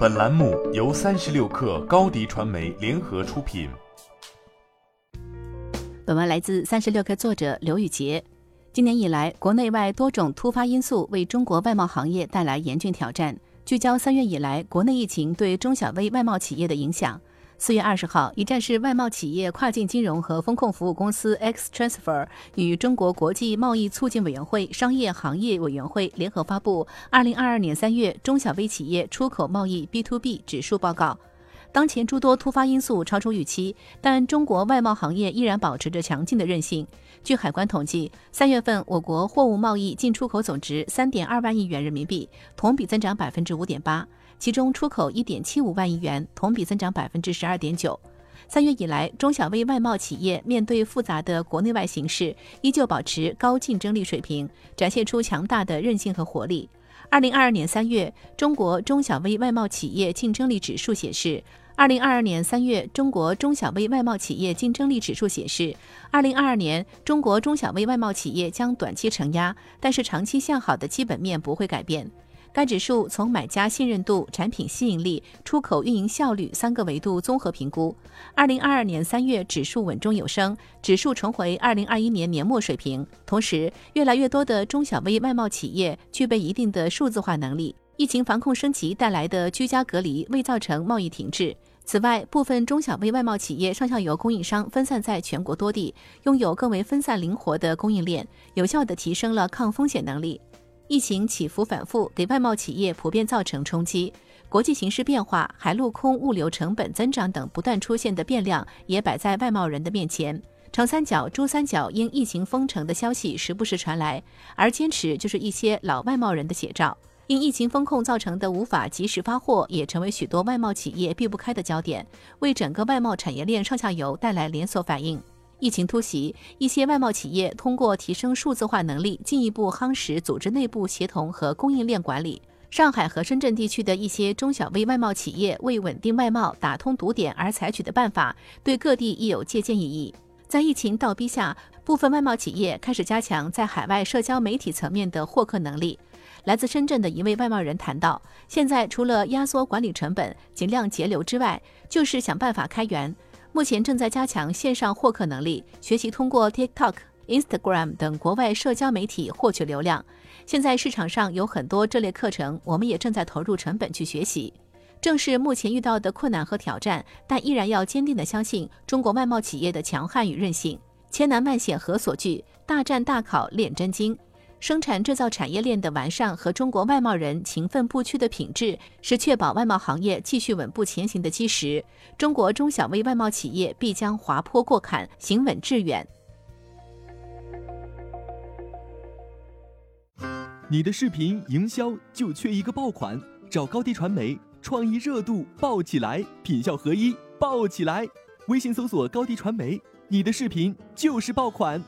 本栏目由三十六氪高低传媒联合出品。本文来自三十六氪作者刘宇杰。今年以来，国内外多种突发因素为中国外贸行业带来严峻挑战。聚焦三月以来国内疫情对中小微外贸企业的影响。四月二十号，一站式外贸企业跨境金融和风控服务公司 X Transfer 与中国国际贸易促进委员会商业行业委员会联合发布《二零二二年三月中小微企业出口贸易 B to B 指数报告》。当前诸多突发因素超出预期，但中国外贸行业依然保持着强劲的韧性。据海关统计，三月份我国货物贸易进出口总值三点二万亿元人民币，同比增长百分之五点八。其中出口一点七五万亿元，同比增长百分之十二点九。三月以来，中小微外贸企业面对复杂的国内外形势，依旧保持高竞争力水平，展现出强大的韧性和活力。二零二二年三月，中国中小微外贸企业竞争力指数显示，二零二二年三月，中国中小微外贸企业竞争力指数显示，二零二二年中国中小微外贸企业将短期承压，但是长期向好的基本面不会改变。该指数从买家信任度、产品吸引力、出口运营效率三个维度综合评估。二零二二年三月，指数稳中有升，指数重回二零二一年年末水平。同时，越来越多的中小微外贸企业具备一定的数字化能力。疫情防控升级带来的居家隔离未造成贸易停滞。此外，部分中小微外贸企业上下游供应商分散在全国多地，拥有更为分散灵活的供应链，有效地提升了抗风险能力。疫情起伏反复，给外贸企业普遍造成冲击。国际形势变化、海陆空物流成本增长等不断出现的变量，也摆在外贸人的面前。长三角、珠三角因疫情封城的消息时不时传来，而坚持就是一些老外贸人的写照。因疫情风控造成的无法及时发货，也成为许多外贸企业避不开的焦点，为整个外贸产业链上下游带来连锁反应。疫情突袭，一些外贸企业通过提升数字化能力，进一步夯实组织内部协同和供应链管理。上海和深圳地区的一些中小微外贸企业为稳定外贸、打通堵点而采取的办法，对各地亦有借鉴意义。在疫情倒逼下，部分外贸企业开始加强在海外社交媒体层面的获客能力。来自深圳的一位外贸人谈到，现在除了压缩管理成本、尽量节流之外，就是想办法开源。目前正在加强线上获客能力，学习通过 TikTok、Instagram 等国外社交媒体获取流量。现在市场上有很多这类课程，我们也正在投入成本去学习。正是目前遇到的困难和挑战，但依然要坚定地相信中国外贸企业的强悍与韧性。千难万险何所惧，大战大考练真经。生产制造产业链的完善和中国外贸人勤奋不屈的品质，是确保外贸行业继续稳步前行的基石。中国中小微外贸企业必将滑坡过坎，行稳致远。你的视频营销就缺一个爆款，找高低传媒，创意热度爆起来，品效合一爆起来。微信搜索高低传媒，你的视频就是爆款。